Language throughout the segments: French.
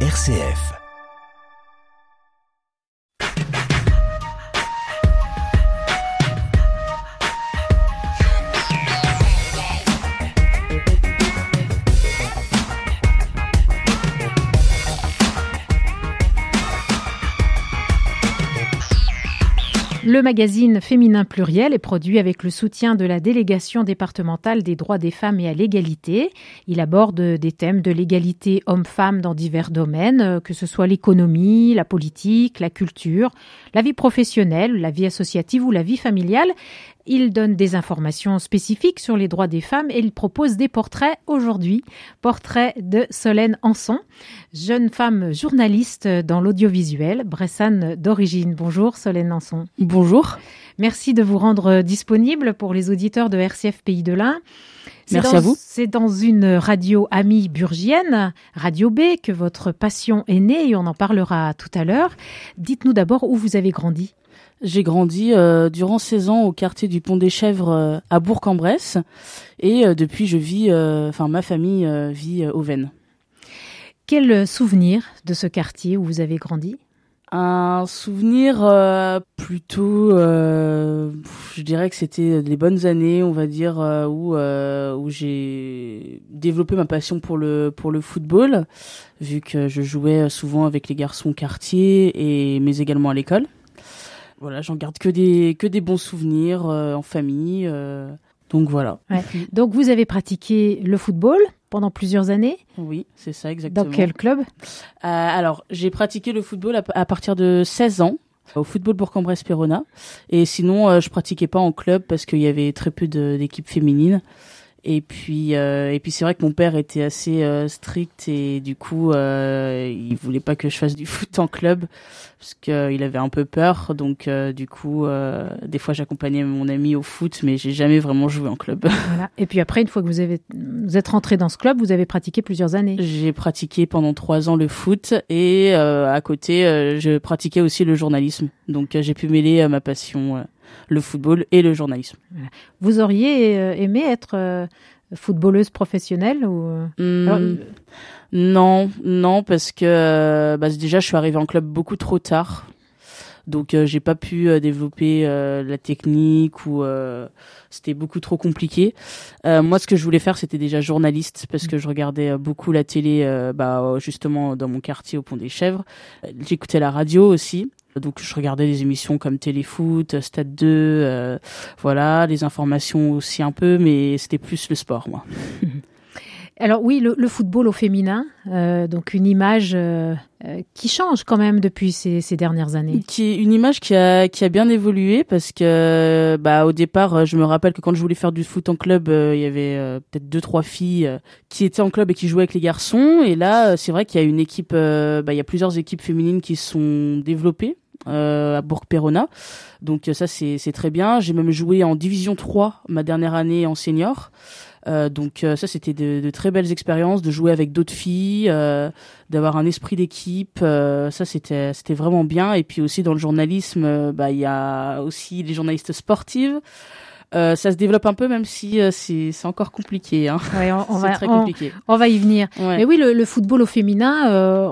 RCF. Le magazine Féminin Pluriel est produit avec le soutien de la délégation départementale des droits des femmes et à l'égalité. Il aborde des thèmes de l'égalité homme-femme dans divers domaines, que ce soit l'économie, la politique, la culture, la vie professionnelle, la vie associative ou la vie familiale. Il donne des informations spécifiques sur les droits des femmes et il propose des portraits aujourd'hui. Portrait de Solène Anson, jeune femme journaliste dans l'audiovisuel, bressane d'origine. Bonjour Solène Anson. Bonjour. Merci de vous rendre disponible pour les auditeurs de RCF Pays de l'Ain. Merci dans, à vous. C'est dans une radio amie burgienne, Radio B, que votre passion est née et on en parlera tout à l'heure. Dites-nous d'abord où vous avez grandi. J'ai grandi euh, durant 16 ans au quartier du Pont des Chèvres euh, à Bourg-en-Bresse. Et euh, depuis je vis, enfin ma famille vit au Vennes. Quel souvenir de ce quartier où vous avez grandi? Un souvenir plutôt, je dirais que c'était les bonnes années, on va dire, où où j'ai développé ma passion pour le pour le football, vu que je jouais souvent avec les garçons quartier et mais également à l'école voilà, j'en garde que des que des bons souvenirs euh, en famille. Euh, donc voilà. Ouais. Donc vous avez pratiqué le football pendant plusieurs années Oui, c'est ça exactement. Dans quel club? Euh, Alors j'ai pratiqué le football à, à, partir de 16 ans au football Bourg-en-Bresse Perona et sinon euh, je pratiquais pas en club parce qu'il y avait très peu d'équipes féminines. Et puis, euh, et puis c'est vrai que mon père était assez euh, strict et du coup, euh, il voulait pas que je fasse du foot en club parce qu'il avait un peu peur. Donc, euh, du coup, euh, des fois, j'accompagnais mon ami au foot, mais j'ai jamais vraiment joué en club. Voilà. Et puis après, une fois que vous avez, vous êtes rentré dans ce club, vous avez pratiqué plusieurs années. J'ai pratiqué pendant trois ans le foot et à côté, je pratiquais aussi le journalisme. Donc, j'ai pu mêler ma passion le football et le journalisme. Vous auriez euh, aimé être euh, footballeuse professionnelle ou mmh, Alors, Non, non, parce que bah, déjà je suis arrivée en club beaucoup trop tard. Donc euh, j'ai pas pu euh, développer euh, la technique ou c'était beaucoup trop compliqué. moi ce que je voulais faire c'était déjà journaliste parce que je regardais beaucoup la télé bah justement dans mon quartier au Pont des Chèvres. J'écoutais la radio aussi. Donc je regardais des émissions comme Téléfoot, Stade 2, euh, voilà, les informations aussi un peu, mais c'était plus le sport, moi. Alors oui, le, le, football au féminin, euh, donc une image euh, qui change quand même depuis ces, ces, dernières années. Qui une image qui a qui a bien évolué parce que bah au départ, je me rappelle que quand je voulais faire du foot en club, il y avait peut-être deux trois filles qui étaient en club et qui jouaient avec les garçons. Et là, c'est vrai qu'il y a une équipe, bah il y a plusieurs équipes féminines qui sont développées à Bourg-Perona. Donc ça c'est très bien. J'ai même joué en Division 3 ma dernière année en senior. Euh, donc euh, ça c'était de, de, très belles expériences, de jouer avec d'autres filles, euh, d'avoir un esprit d'équipe. Euh, ça c'était c'était vraiment bien. Et puis aussi dans le journalisme, bah il y a aussi les journalistes sportives. Euh, ça se développe un peu, même si euh, c'est encore compliqué. Hein. Ouais, on, on va, très compliqué. On, on, va y venir. Ouais. Mais oui, le, le, football au féminin, euh,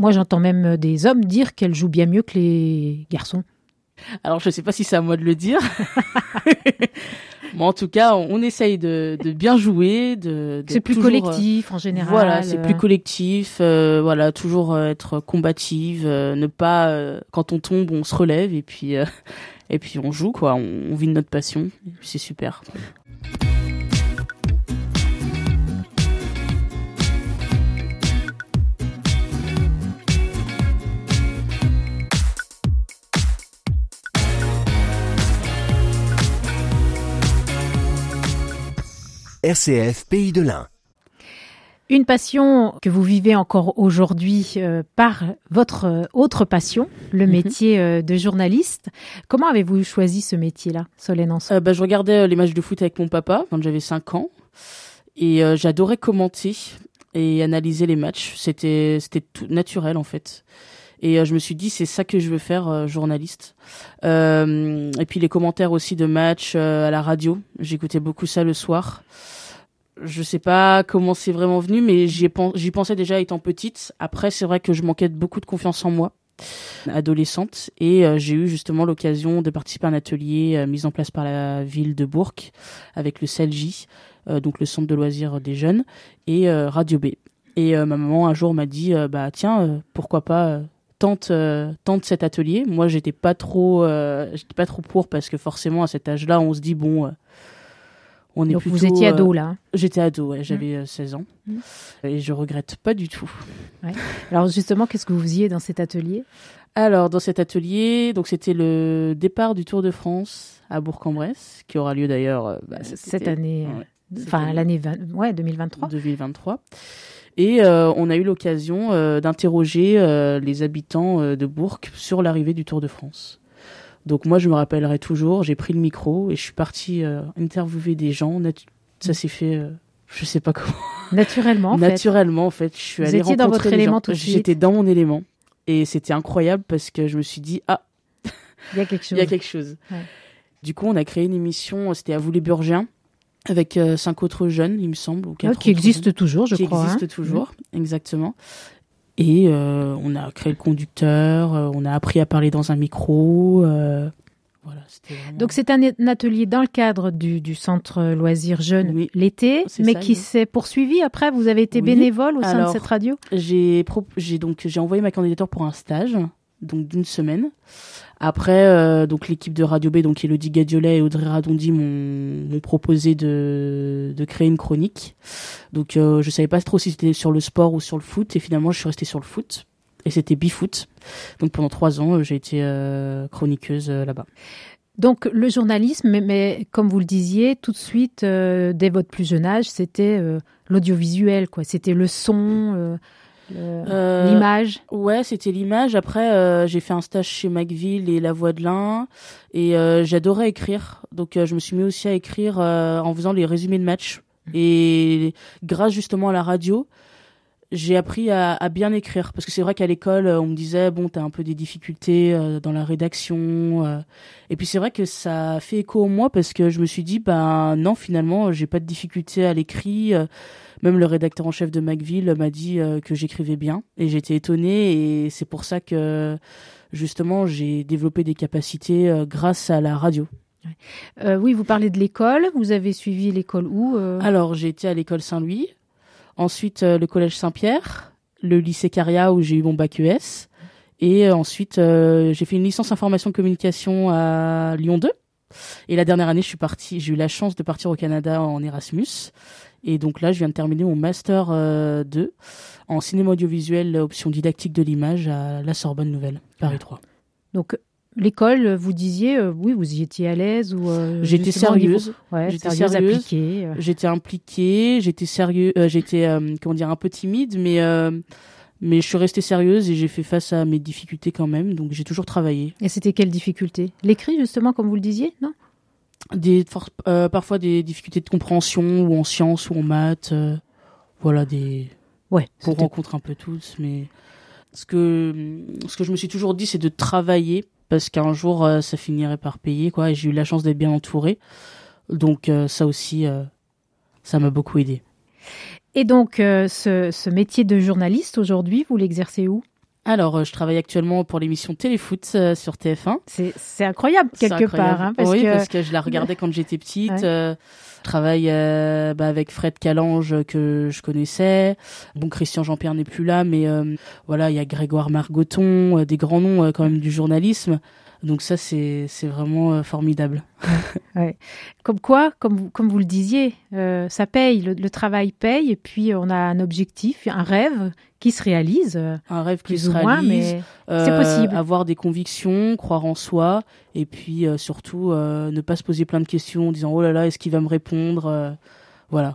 moi, j'entends même des hommes dire qu'elles jouent bien mieux que les garçons. Alors, je ne sais pas si c'est à moi de le dire. Bon, en tout cas, on, essaye de, de, bien jouer, de. C'est plus toujours, collectif en général. Voilà, c'est plus collectif. Euh, voilà, toujours être combative, euh, ne pas euh, quand on tombe, on se relève et puis et puis on joue quoi. On, on vit de notre passion. C'est super. RCF Pays de l'Ain. Une passion que vous vivez encore aujourd'hui euh, par votre autre passion, le Mhm. métier euh, de journaliste. Comment avez-vous choisi ce métier-là, Solène Anson? Euh, bah, je regardais euh, les matchs de foot avec mon papa quand j'avais 5 ans et euh, j'adorais commenter et analyser les matchs. C'était c'était tout naturel en fait. Et euh, je me suis dit c'est ça que je veux faire euh, journaliste. Euh, et puis les commentaires aussi de matchs euh, à la radio. J'écoutais beaucoup ça le soir. Je sais pas comment c'est vraiment venu, mais j'y pensais déjà étant petite. Après, c'est vrai que je manquais beaucoup de confiance en moi adolescente et euh, j'ai eu justement l'occasion de participer à un atelier euh, mis en place par la ville de Bourg avec le CELJ, euh, donc le centre de loisirs des jeunes et Radio B. Et ma maman un jour m'a dit bah tiens pourquoi pas tente tente cet atelier. Moi j'étais pas trop j'étais pas trop pour parce que forcément à cet âge-là on se dit bon on est Donc vous étiez ado là hein J'étais ado, ouais, j'avais 16 ans. Mmh. Et je regrette pas du tout. Ouais. Alors justement, qu'est-ce que vous faisiez dans cet atelier? Alors, dans cet atelier, donc c'était le départ du Tour de France à Bourg-en-Bresse, qui aura lieu d'ailleurs euh, bah, cette année, enfin l'année ouais, 2023. 2023. Et euh, on a eu l'occasion euh, d'interroger les habitants de Bourg sur l'arrivée du Tour de France. Donc moi, je me rappellerai toujours, j'ai pris le micro et je suis partie interviewer des gens. Ça s'est fait, je sais pas comment. Naturellement. En Naturellement, en fait, je suis Vous étiez dans votre élément tout de suite. J'étais dans mon élément. Et c'était incroyable parce que je me suis dit, ah, il y a quelque chose. il y a quelque chose. Du coup, on a créé une émission, c'était à vous les Burgiens, avec euh, cinq autres jeunes, il me semble. Ou quatre qui existe toujours, je crois. Qui existe hein. toujours, exactement. Et euh, on a créé le conducteur, euh, on a appris à parler dans un micro. Donc c'est un, atelier dans le cadre du, centre loisirs jeunes l'été, mais qui s'est poursuivi après. Vous avez été bénévole au sein de cette radio? J'ai donc j'ai envoyé ma candidature pour un stage donc d'une semaine. Après, euh, donc l'équipe de Radio B, donc Elodie Gadiolet et Audrey Radondi m'ont proposé de, de créer une chronique. Donc euh, je savais pas trop si c'était sur le sport ou sur le foot, et finalement je suis restée sur le foot et c'était Bifoot. Donc pendant trois ans, euh, j'ai été euh, chroniqueuse là-bas. Donc le journalisme, mais, comme vous le disiez, tout de suite, dès votre plus jeune âge, c'était l'audiovisuel, quoi. C'était le son, l'image. ouais, c'était l'image. Après, j'ai fait un stage chez McVille et La Voix de l'Ain, et j'adorais écrire. Donc je me suis mis aussi à écrire en faisant les résumés de matchs. Mmh. Et grâce justement à la radio, j'ai appris à, à, bien écrire parce que c'est vrai qu'à l'école on me disait bon t'as un peu des difficultés euh, dans la rédaction euh. et puis c'est vrai que ça fait écho en moi parce que je me suis dit ben non finalement j'ai pas de difficultés à l'écrit euh. même le rédacteur en chef de McVille m'a dit que j'écrivais bien et j'étais étonnée et c'est pour ça que justement j'ai développé des capacités grâce à la radio. oui, vous parlez de l'école. Vous avez suivi l'école où Alors, j'ai été à l'école Saint-Louis. Ensuite, euh, le collège Saint-Pierre, le lycée Caria où j'ai eu mon bac ES. Et euh, ensuite, euh, j'ai fait une licence information communication à Lyon 2. Et la dernière année, je suis j'ai eu la chance de partir au Canada en Erasmus. Et donc là, je viens de terminer mon master 2 en cinéma audiovisuel, option didactique de l'image à la Sorbonne Nouvelle, Paris 3. Donc L'école, vous disiez, euh, oui, vous y étiez à l'aise ou euh, J'étais sérieuse. j'étais sérieuse, impliquée. Euh. J'étais impliquée, j'étais sérieux, j'étais comment dire un peu timide, mais mais je suis restée sérieuse et j'ai fait face à mes difficultés quand même. Donc j'ai toujours travaillé. Et c'était quelles difficultés L'écrit justement, comme vous le disiez, non? Des parfois des difficultés de compréhension ou en sciences ou en maths, voilà des. Ouais. On rencontre un peu tous, mais ce que ce que je me suis toujours dit, c'est de travailler parce qu'un jour euh, ça finirait par payer quoi et j'ai eu la chance d'être bien entouré. Donc euh, ça aussi euh, ça m'a beaucoup aidé. Et donc ce, métier de journaliste aujourd'hui vous l'exercez où? Alors, je travaille actuellement pour l'émission Téléfoot sur TF1. C'est incroyable quelque part. Hein, parce oui, parce que je la regardais quand j'étais petite. Je travaille euh, bah, avec Fred Calange que je connaissais. Bon, Christian Jean-Pierre n'est plus là, mais euh, voilà, il y a Grégoire Margoton, euh, des grands noms quand même du journalisme. Donc ça, c'est vraiment formidable. ouais. Comme quoi, comme vous, comme vous le disiez, ça paye, le, travail paye, et puis on a un objectif, un rêve qui se réalise. Un rêve qui se réalise, mais c'est possible. Avoir des convictions, croire en soi, et puis surtout ne pas se poser plein de questions en disant oh là là, est-ce qu'il va me répondre Voilà.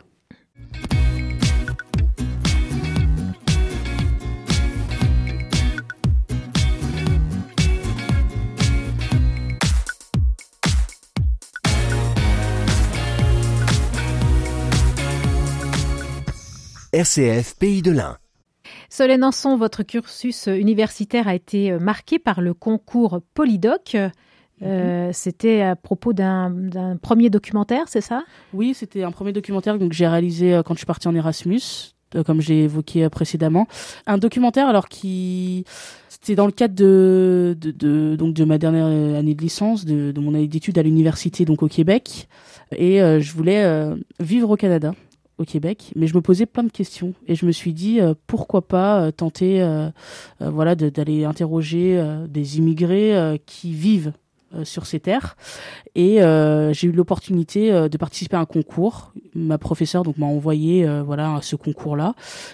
RCF Pays de l'Ain. Solène Anson, votre cursus universitaire a été marqué par le concours Polydoc. Euh, c'était à propos d'un premier documentaire, c'est ça? Oui, c'était un premier documentaire que j'ai réalisé euh, quand je suis partie en Erasmus, euh, comme j'ai évoqué précédemment. Un documentaire alors qui c'était dans le cadre de, de, de, donc de ma dernière année de licence, de, de mon année d'études à l'université donc au Québec, et je voulais vivre au Canada au Québec, mais je me posais plein de questions et je me suis dit pourquoi pas tenter voilà d'aller interroger des immigrés qui vivent euh, sur ces terres. Et euh, j'ai eu l'opportunité euh, de participer à un concours. Ma professeure donc m'a envoyé voilà à ce concours là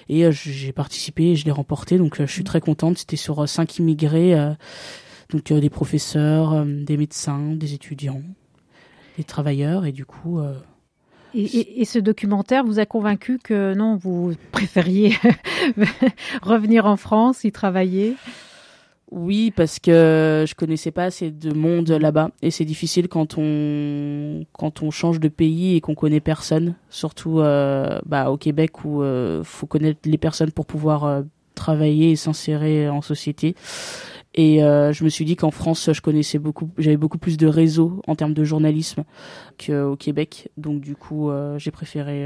et j'ai participé et je l'ai remporté. Donc je suis très contente. C'était sur cinq immigrés donc des professeurs des médecins des étudiants des travailleurs. Et du coup et, ce documentaire vous a convaincu que non, vous préfériez revenir en France, y travailler? Oui, parce que je connaissais pas assez de monde là-bas. Et c'est difficile quand on quand on change de pays et qu'on connaît personne, surtout euh, bah, au Québec où euh, faut connaître les personnes pour pouvoir euh, travailler et s'insérer en société. Et euh, je me suis dit qu'en France, je connaissais beaucoup, j'avais beaucoup plus de réseaux en termes de journalisme qu'au Québec. Donc du coup, j'ai préféré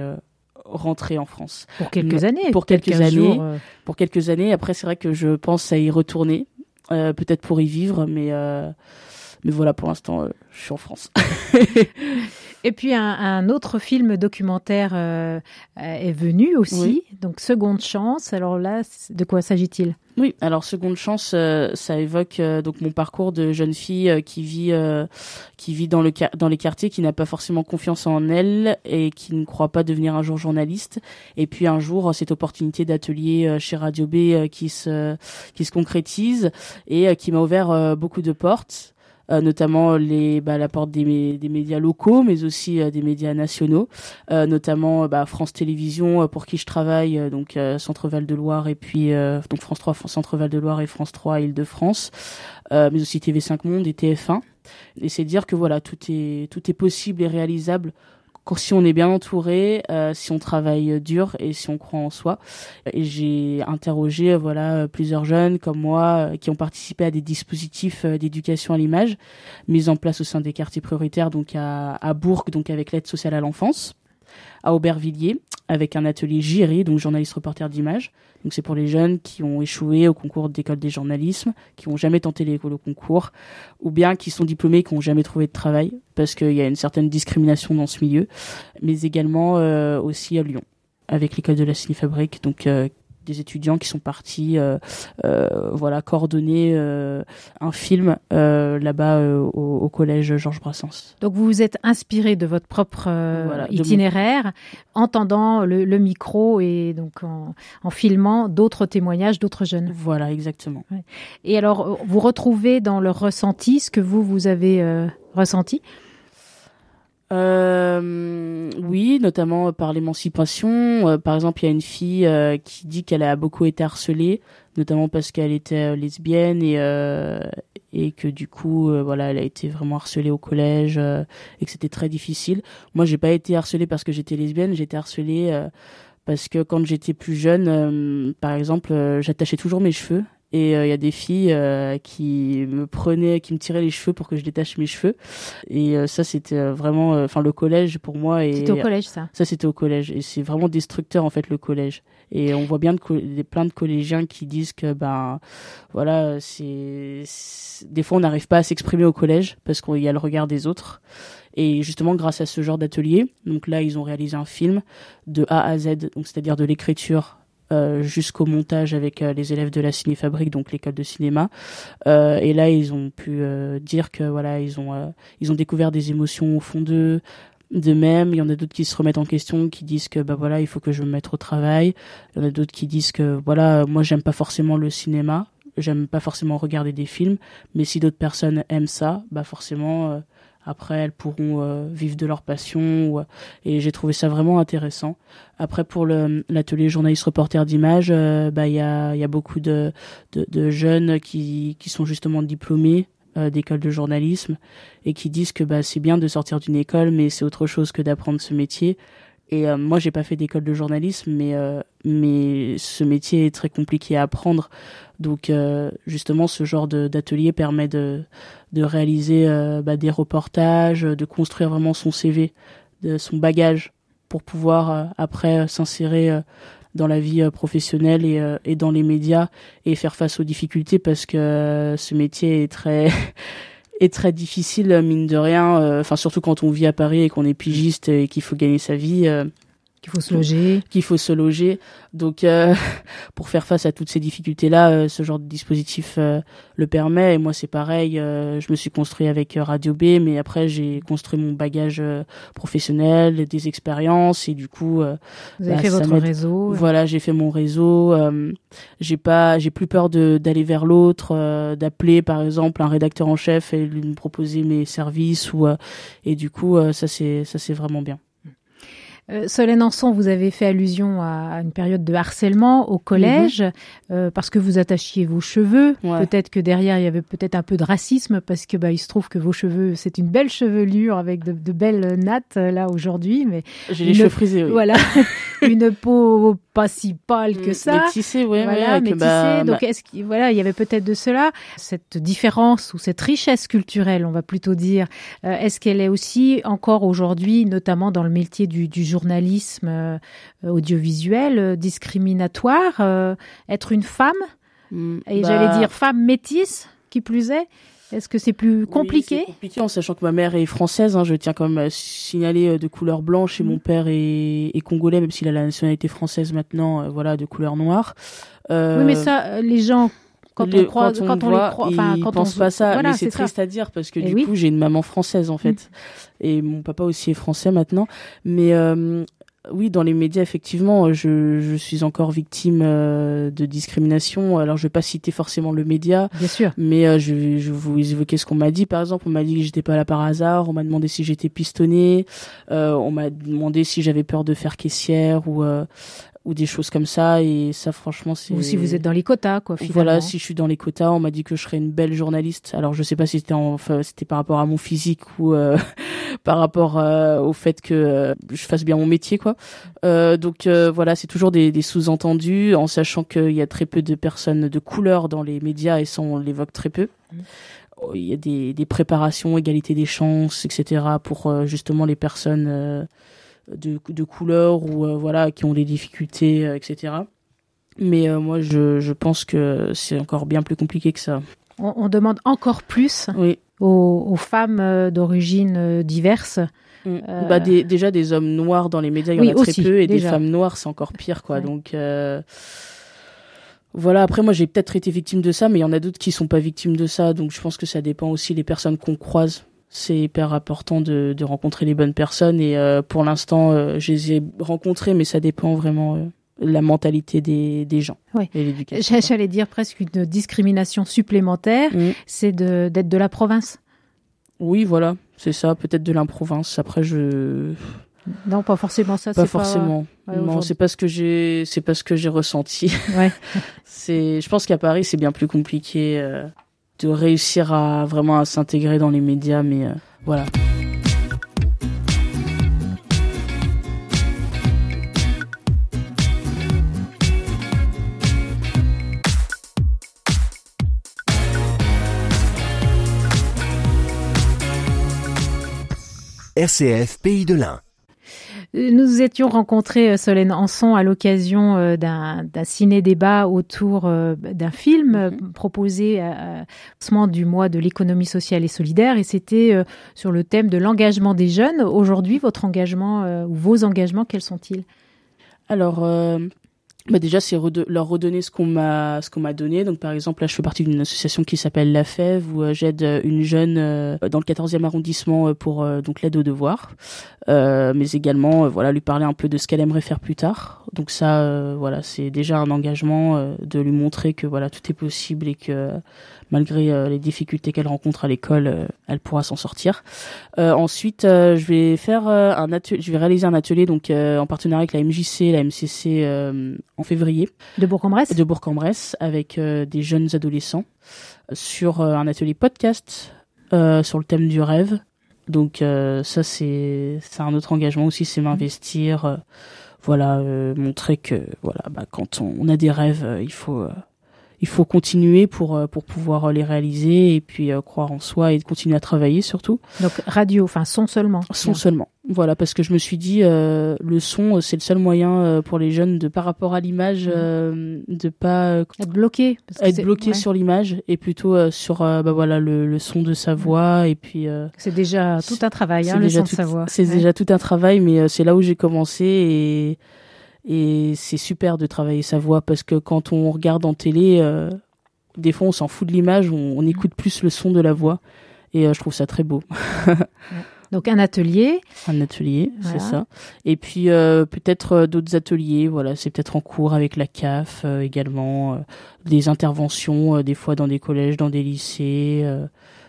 rentrer en France. Pour quelques années. Pour quelques années. Pour quelques années. Après, c'est vrai que je pense à y retourner euh, peut-être pour y vivre, mais euh, mais voilà, pour l'instant, euh, je suis en France. Et puis un, autre film documentaire est venu aussi, donc Seconde Chance. Alors là, de quoi s'agit-il? Oui, alors seconde chance, ça évoque donc mon parcours de jeune fille qui vit qui vit dans le dans les quartiers, qui n'a pas forcément confiance en elle et qui ne croit pas devenir un jour journaliste. Et puis un jour, cette opportunité d'atelier chez Radio B qui se qui se concrétise et qui m'a ouvert beaucoup de portes. Euh, notamment les bah, la porte des, des médias locaux, mais aussi euh, des médias nationaux, euh, notamment bah, France Télévisions pour qui je travaille, donc Centre Val de Loire et puis donc France 3, Centre Val de Loire et France 3 Île-de-France, mais aussi TV5 Monde et TF1. Et c'est dire que voilà tout est tout est possible et réalisable si on est bien entouré, euh, si on travaille dur et si on croit en soi. Et j'ai interrogé voilà plusieurs jeunes comme moi euh, qui ont participé à des dispositifs euh, d'éducation à l'image mis en place au sein des quartiers prioritaires donc à, à Bourg donc avec l'aide sociale à l'enfance à Aubervilliers avec un atelier JIRI, donc journaliste reporter d'image. Donc c'est pour les jeunes qui ont échoué au concours d'école des journalismes, qui ont jamais tenté l'école au concours, ou bien qui sont diplômés et qui n'ont jamais trouvé de travail, parce qu'il y a une certaine discrimination dans ce milieu, mais également euh, aussi à Lyon, avec l'école de la cinéfabrique, donc euh, des étudiants qui sont partis euh, euh, voilà coordonner euh, un film là-bas au, collège Georges Brassens. Donc vous vous êtes inspiré de votre propre itinéraire en tendant le, micro et donc en, filmant d'autres témoignages d'autres jeunes. Voilà, exactement. Et alors vous retrouvez dans leur ressenti ce que vous vous avez ressenti? Euh, oui, notamment par l'émancipation. Euh, par exemple, il y a une fille euh, qui dit qu'elle a beaucoup été harcelée, notamment parce qu'elle était euh, lesbienne et et que du coup, voilà, elle a été vraiment harcelée au collège et que c'était très difficile. Moi, j'ai pas été harcelée parce que j'étais lesbienne, j'ai été harcelée parce que quand j'étais plus jeune, par exemple, j'attachais toujours mes cheveux et il euh, y a des filles euh, qui me prenaient, qui me tiraient les cheveux pour que je détache mes cheveux. Et euh, ça, c'était vraiment, enfin, le collège pour moi. C'était au collège, ça. Ça, c'était au collège. Et c'est vraiment destructeur en fait le collège. Et on voit bien de, plein de collégiens qui disent que ben voilà, c'est des fois on n'arrive pas à s'exprimer au collège parce qu'il y a le regard des autres. Et justement, grâce à ce genre d'atelier, donc là, ils ont réalisé un film de A à Z, donc c'est-à-dire de l'écriture euh, jusqu'au montage avec euh, les élèves de la Cinéfabrique, donc l'école de cinéma. Euh, et là, ils ont pu dire que voilà, ils ont ils ont découvert des émotions au fond d'eux. De même, il y en a d'autres qui se remettent en question, qui disent que bah voilà, il faut que je me mette au travail. Il y en a d'autres qui disent que voilà, moi j'aime pas forcément le cinéma, j'aime pas forcément regarder des films, mais si d'autres personnes aiment ça, bah forcément après, elles pourront euh, vivre de leur passion. et j'ai trouvé ça vraiment intéressant. Après, pour l'atelier journaliste reporter d'image, euh, bah il y a, y a beaucoup de, de, de, jeunes qui, qui sont justement diplômés euh, d'école de journalisme et qui disent que bah c'est bien de sortir d'une école, mais c'est autre chose que d'apprendre ce métier Et euh, moi, j'ai pas fait d'école de journalisme, mais euh, mais ce métier est très compliqué à apprendre. Donc euh, justement, ce genre d'atelier permet de de réaliser bah, des reportages, de construire vraiment son CV, de son bagage pour pouvoir après s'insérer dans la vie professionnelle et, et dans les médias et faire face aux difficultés parce que ce métier est très est très difficile mine de rien euh, enfin surtout quand on vit à Paris et qu'on est pigiste et qu'il faut gagner sa vie euh, qu'il faut se loger. Qu'il faut se loger. Donc, euh, pour faire face à toutes ces difficultés-là, euh, ce genre de dispositif euh, le permet. Et moi, c'est pareil. je me suis construit avec Radio B, mais après, j'ai construit mon bagage professionnel, des expériences, et du coup, vous avez bah, fait votre réseau. Voilà, j'ai fait mon réseau. j'ai pas, j'ai plus peur de d'aller vers l'autre, d'appeler par exemple un rédacteur en chef et lui me proposer mes services ou et du coup, ça c'est ça c'est vraiment bien. Euh, Solène Anson, vous avez fait allusion à une période de harcèlement au collège euh, parce que vous attachiez vos cheveux. Peut-être que derrière il y avait peut-être un peu de racisme parce que bah il se trouve que vos cheveux c'est une belle chevelure avec de, belles nattes euh, là aujourd'hui, mais j'ai les cheveux frisés. Oui. Voilà, une peau pas si pâle que mm, ça. Mais tissé, ouais, voilà, mais bah, Donc est-ce qu'il voilà, il y avait peut-être de cela cette différence ou cette richesse culturelle, on va plutôt dire. est-ce qu'elle est aussi encore aujourd'hui, notamment dans le métier du, du journalisme euh, audiovisuel euh, discriminatoire, euh, être une femme, mm, et bah j'allais dire femme métisse, qui plus est. Est-ce que c'est plus compliqué oui, compliqué en sachant que ma mère est française. Hein, je tiens quand même à signaler de couleur blanche et mon mm. père est, congolais, même s'il a la nationalité française maintenant, voilà, de couleur noire. oui, mais ça, les gens quand on croit, quand on, les croit, enfin, quand pense pas ça, mais c'est triste à dire parce que du coup j'ai une maman française en fait mm. et mon papa aussi est français maintenant. Mais euh, oui, dans les médias, effectivement, je, je suis encore victime euh, de discrimination. Alors, je vais pas citer forcément le média, bien sûr, mais euh, je, je vais vous évoquer ce qu'on m'a dit. Par exemple, on m'a dit que j'étais pas là par hasard. On m'a demandé si j'étais pistonné. Euh, on m'a demandé si j'avais peur de faire caissière ou ou des choses comme ça et ça franchement c'est ou si vous êtes dans les quotas quoi finalement. voilà si je suis dans les quotas on m'a dit que je serais une belle journaliste alors je sais pas si c'était enfin, c'était par rapport à mon physique ou euh, par rapport euh, au fait que euh, je fasse bien mon métier quoi donc voilà c'est toujours des, des sous-entendus en sachant qu'il y a très peu de personnes de couleur dans les médias et ça on l'évoque très peu mmh. il y a des, des préparations égalité des chances etc pour justement les personnes de, de couleurs ou euh, voilà qui ont des difficultés, euh, etc. Mais euh, moi, je, je pense que c'est encore bien plus compliqué que ça. On, demande encore plus oui. aux, aux femmes d'origine diverses. Mm. Bah, des, déjà des hommes noirs dans les médias, il y en a très peu, et des femmes noires, c'est encore pire, quoi. Donc voilà. Après, moi, j'ai peut-être été victime de ça, mais il y en a d'autres qui sont pas victimes de ça. Donc, je pense que ça dépend aussi des personnes qu'on croise c'est hyper important de, de, rencontrer les bonnes personnes et euh, pour l'instant euh, je les ai rencontrées mais ça dépend vraiment euh, la mentalité des, des gens oui. et l'éducation. J'allais dire presque une discrimination supplémentaire, mm. c'est d'être de la province. Oui, voilà, c'est ça, peut-être de l'improvince. Après, je non, pas forcément ça. Pas forcément. non, c'est pas ce que j'ai, c'est pas ce que j'ai ressenti. Ouais. c'est, je pense qu'à Paris, c'est bien plus compliqué de réussir à vraiment à s'intégrer dans les médias, mais euh, voilà. RCF Pays de l'Ain. Nous étions rencontrés, euh, Solène Anson, à l'occasion euh, d'un ciné-débat autour euh, d'un film mhm. proposé à, à du mois de l'économie sociale et solidaire, et c'était sur le thème de l'engagement des jeunes. Aujourd'hui, votre engagement ou vos engagements, quels sont-ils? Alors, bah déjà c'est leur redonner ce qu'on m'a ce qu'on m'a donné. Donc par exemple là je fais partie d'une association qui s'appelle La Fève où euh, j'aide euh, une jeune euh, dans le 14e arrondissement pour donc l'aide aux devoirs mais également voilà lui parler un peu de ce qu'elle aimerait faire plus tard. Donc ça voilà c'est déjà un engagement de lui montrer que voilà tout est possible et que malgré euh, les difficultés qu'elle rencontre à l'école, euh, elle pourra s'en sortir. Euh, ensuite, je vais faire un atelier, je vais réaliser un atelier donc en partenariat avec la MJC, la MCC en février. De Bourg-en-Bresse? De Bourg-en-Bresse avec des jeunes adolescents sur un atelier podcast sur le thème du rêve Donc ça c'est c'est un autre engagement aussi, c'est m'investir, voilà, montrer que voilà, bah, quand on, a des rêves, il faut il faut continuer pour euh, pour pouvoir les réaliser et puis euh, croire en soi et continuer à travailler surtout. Donc radio, enfin son seulement. Son seulement. Voilà parce que je me suis dit euh, le son c'est le seul moyen pour les jeunes de par rapport à l'image mmh. de pas être bloqué être bloqué sur l'image et plutôt sur bah voilà le, le, son de sa mmh. voix et puis c'est déjà tout un travail hein, le son de sa voix. C'est déjà tout un travail mais c'est là où j'ai commencé et et c'est super de travailler sa voix parce que quand on regarde en télé, euh, des fois on s'en fout de l'image, on, on, écoute plus le son de la voix. Et euh, je trouve ça très beau. Donc un atelier. Un atelier, c'est ça. Et puis euh, peut-être euh, d'autres ateliers. Voilà, c'est peut-être en cours avec la CAF euh, également. des interventions, des fois dans des collèges, dans des lycées.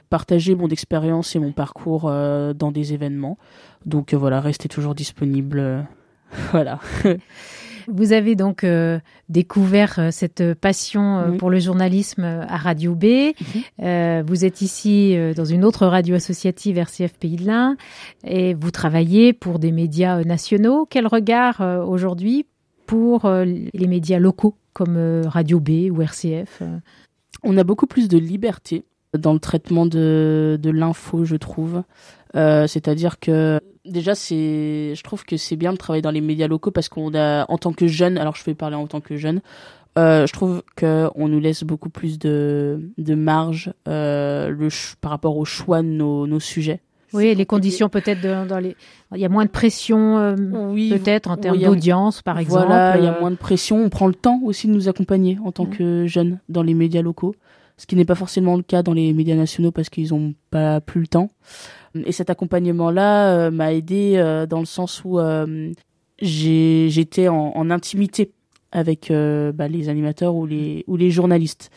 partager mon expérience et mon parcours dans des événements. Donc voilà, rester toujours disponible voilà. Vous avez donc euh, découvert euh, cette passion euh, pour le journalisme à Radio B. Mhm. vous êtes ici dans une autre radio associative RCF Pays de l'Ain et vous travaillez pour des médias nationaux. Quel regard aujourd'hui pour les médias locaux comme Radio B ou RCF On a beaucoup plus de liberté dans le traitement de, de l'info, je trouve. C'est-à-dire que déjà c'est je trouve que c'est bien de travailler dans les médias locaux parce qu'on a en tant que jeune alors je vais parler en tant que jeune euh, je trouve que on nous laisse beaucoup plus de de marge euh, le par rapport au choix de nos, nos sujets. Oui les conditions peut-être dans les il y a moins de pression euh, oui, peut-être en termes d'audience par exemple voilà il y a moins de pression on prend le temps aussi de nous accompagner en tant mmh. que jeunes dans les médias locaux ce qui n'est pas forcément le cas dans les médias nationaux parce qu'ils ont pas plus le temps et cet accompagnement-là euh, m'a aidé euh, dans le sens où euh, j'étais en, intimité avec bah, les animateurs ou les ou les journalistes.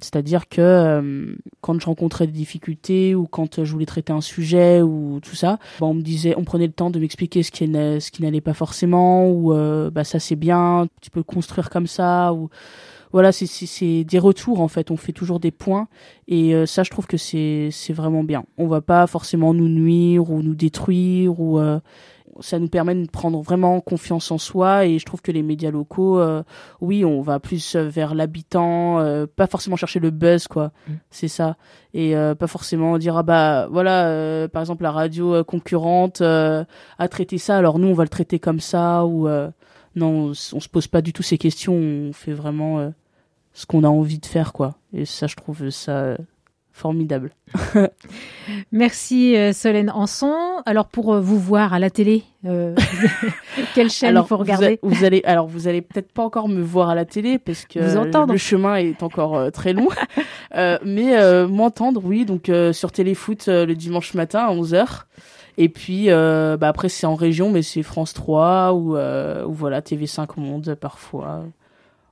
C'est-à-dire que quand je rencontrais des difficultés ou quand je voulais traiter un sujet ou tout ça, bah, on me disait, on prenait le temps de m'expliquer ce qui n'allait pas forcément ou bah ça c'est bien, tu peux construire comme ça ou voilà, c'est des retours en fait. On fait toujours des points et euh, ça, je trouve que c'est vraiment bien. On va pas forcément nous nuire ou nous détruire ou euh, ça nous permet de prendre vraiment confiance en soi et je trouve que les médias locaux, euh, oui, on va plus vers l'habitant, pas forcément chercher le buzz quoi. Mm. C'est ça et pas forcément dire ah bah voilà, par exemple la radio concurrente a traité ça, alors nous on va le traiter comme ça ou non, on, se pose pas du tout ces questions. On fait vraiment ce qu'on a envie de faire, quoi. Et ça, je trouve ça euh, formidable. Merci euh, Solène Anson. Alors pour euh, vous voir à la télé, quelle chaîne il faut regarder vous, allez, alors vous allez peut-être pas encore me voir à la télé parce que le chemin est encore très long, mais m'entendre, oui. Donc sur Téléfoot le dimanche matin à 11 h et puis bah, après c'est en région, mais c'est France 3 ou, ou voilà TV5 Monde parfois.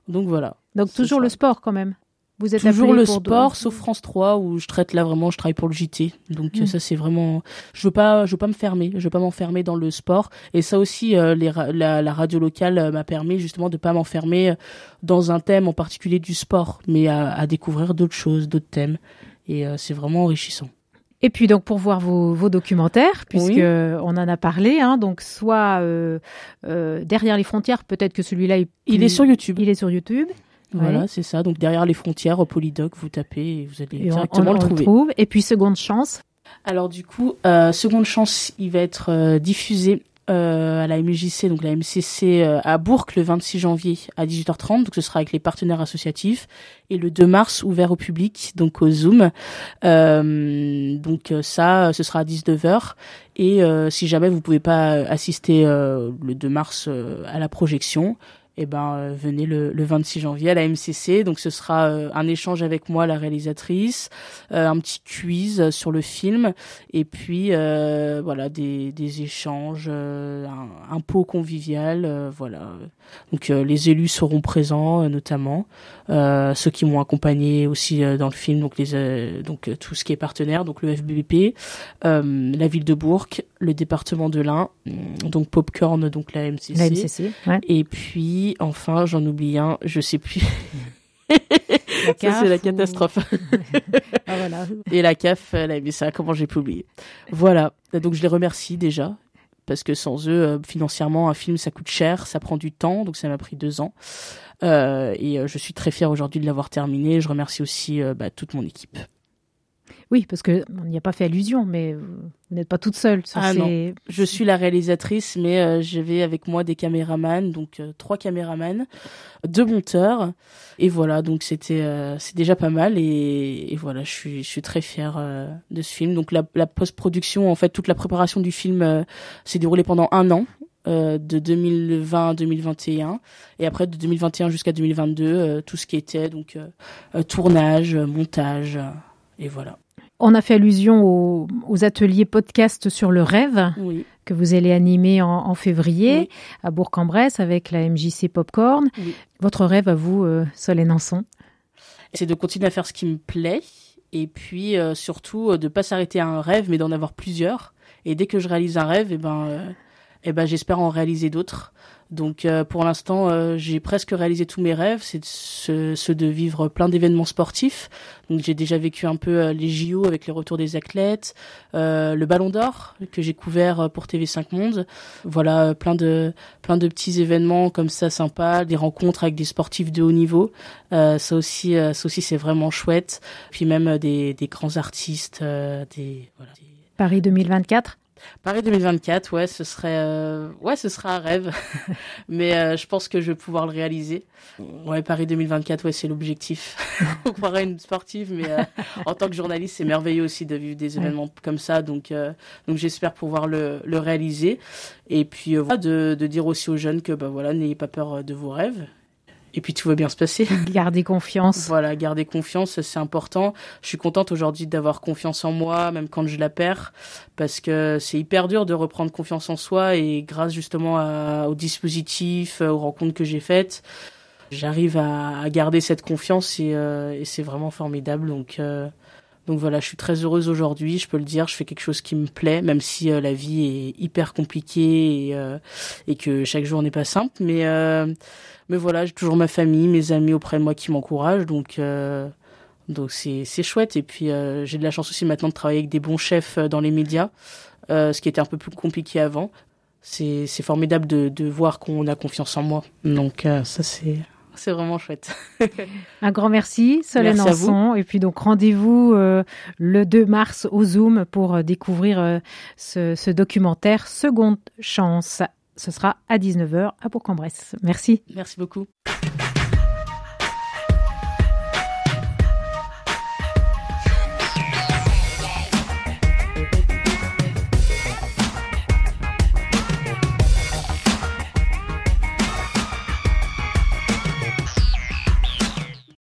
Donc voilà. Donc toujours le sport quand même. Vous êtes toujours le sport, sauf France 3 où je traite là vraiment, je travaille pour le JT. Donc hmm. ça c'est vraiment, je veux pas, je veux pas me fermer, je veux pas m'enfermer dans le sport. Et ça aussi, euh, les la, radio locale euh, m'a permis justement de pas m'enfermer euh, dans un thème en particulier du sport, mais à, découvrir d'autres choses, d'autres thèmes. Et c'est vraiment enrichissant. Et puis donc pour voir vos, vos documentaires, puisque on en a parlé, hein, donc soit derrière les frontières, peut-être que celui-là il est sur YouTube. Il est sur YouTube. Voilà, c'est ça. Donc derrière les frontières, au Polydoc, vous tapez et vous allez directement le trouver. Trouve. Et puis Seconde Chance. Alors du coup, euh, Seconde Chance, il va être euh, diffusé euh, à la MJC, donc la MCC euh, à Bourg le 26 janvier à 18h30. Donc ce sera avec les partenaires associatifs et le 2 mars ouvert au public, donc au Zoom. Euh, donc ça, ce sera à 19h. Et si jamais vous pouvez pas assister le 2 mars à la projection, eh ben euh, venez le, le, 26 janvier à la MCC. Donc ce sera euh, un échange avec moi, la réalisatrice, euh, un petit quiz sur le film, et puis voilà des, des échanges, un, un, pot convivial, voilà. Donc les élus seront présents notamment, ceux qui m'ont accompagné aussi dans le film, donc les donc tout ce qui est partenaire, donc le FBP, la ville de Bourg, le département de l'Ain, donc Popcorn, donc la MCC, la MCC ouais. et puis enfin, j'en oublie un, je sais plus. Ça, c'est la catastrophe. Ah, voilà. Et la CAF, elle a aimé ça, comment j'ai pu oublier? Voilà. Donc je les remercie déjà parce que sans eux, euh, financièrement, un film, ça coûte cher, ça prend du temps, donc ça m'a pris deux ans. Euh, et euh, je suis très fière aujourd'hui de l'avoir terminé. Je remercie aussi bah, toute mon équipe. Oui, parce que on n'y a pas fait allusion, mais vous n'êtes pas toute seule. ah non, je suis la réalisatrice, mais euh, j'avais avec moi des caméramans, donc euh, trois caméramans, deux monteurs, et voilà, donc c'était euh, c'est déjà pas mal, et, voilà, je suis je suis très fière de ce film. Donc la, la post-production, en fait, toute la préparation du film s'est déroulée pendant un an. de 2020 à 2021 et après de 2021 jusqu'à 2022 tout ce qui était donc tournage montage et voilà on a fait allusion aux, ateliers podcast sur le rêve que vous allez animer en, février à Bourg-en-Bresse avec la MJC Popcorn. Votre rêve à vous, euh, Solène Anson C'est de continuer à faire ce qui me plaît et puis euh, surtout euh, de pas s'arrêter à un rêve mais d'en avoir plusieurs. Et dès que je réalise un rêve, et eh ben, eh ben j'espère en réaliser d'autres. Donc euh, pour l'instant, euh, j'ai presque réalisé tous mes rêves, c'est ceux de vivre plein d'événements sportifs. Donc j'ai déjà vécu un peu euh, les JO avec les retours des athlètes, le Ballon d'Or que j'ai couvert pour TV5 Monde. Voilà, plein de plein de petits événements comme ça sympas, des rencontres avec des sportifs de haut niveau. ça aussi, ça aussi c'est vraiment chouette. Puis même des, grands artistes. Paris 2024 Paris 2024, ouais, ce serait, euh, ouais, ce serait un rêve, mais euh, je pense que je vais pouvoir le réaliser. Ouais, Paris 2024, ouais, c'est l'objectif. On croirait une sportive, mais euh, en tant que journaliste, c'est merveilleux aussi de vivre des événements comme ça, donc, donc j'espère pouvoir le, le réaliser. Et puis de, de dire aussi aux jeunes que, bah voilà, n'ayez pas peur de vos rêves et puis tout va bien se passer. Garder confiance. voilà, garder confiance, c'est important. Je suis contente aujourd'hui d'avoir confiance en moi, même quand je la perds, parce que c'est hyper dur de reprendre confiance en soi et grâce justement au dispositif, aux rencontres que j'ai faites, j'arrive à, garder cette confiance et, euh, c'est vraiment formidable. Donc euh, donc voilà, je suis très heureuse aujourd'hui, je peux le dire, je fais quelque chose qui me plaît, même si euh, la vie est hyper compliquée et, et que chaque jour n'est pas simple, mais mais voilà, j'ai toujours ma famille, mes amis auprès de moi qui m'encouragent, donc euh, donc c'est c'est chouette. Et puis euh, j'ai de la chance aussi maintenant de travailler avec des bons chefs euh, dans les médias, ce qui était un peu plus compliqué avant. C'est c'est formidable de de voir qu'on a confiance en moi. Donc ça c'est c'est vraiment chouette. Un grand merci, Solène merci Et puis donc rendez-vous le 2 mars au Zoom pour découvrir ce, ce, documentaire Seconde Chance. Ce sera à 19h à Bourg-en-Bresse. Merci. Merci beaucoup.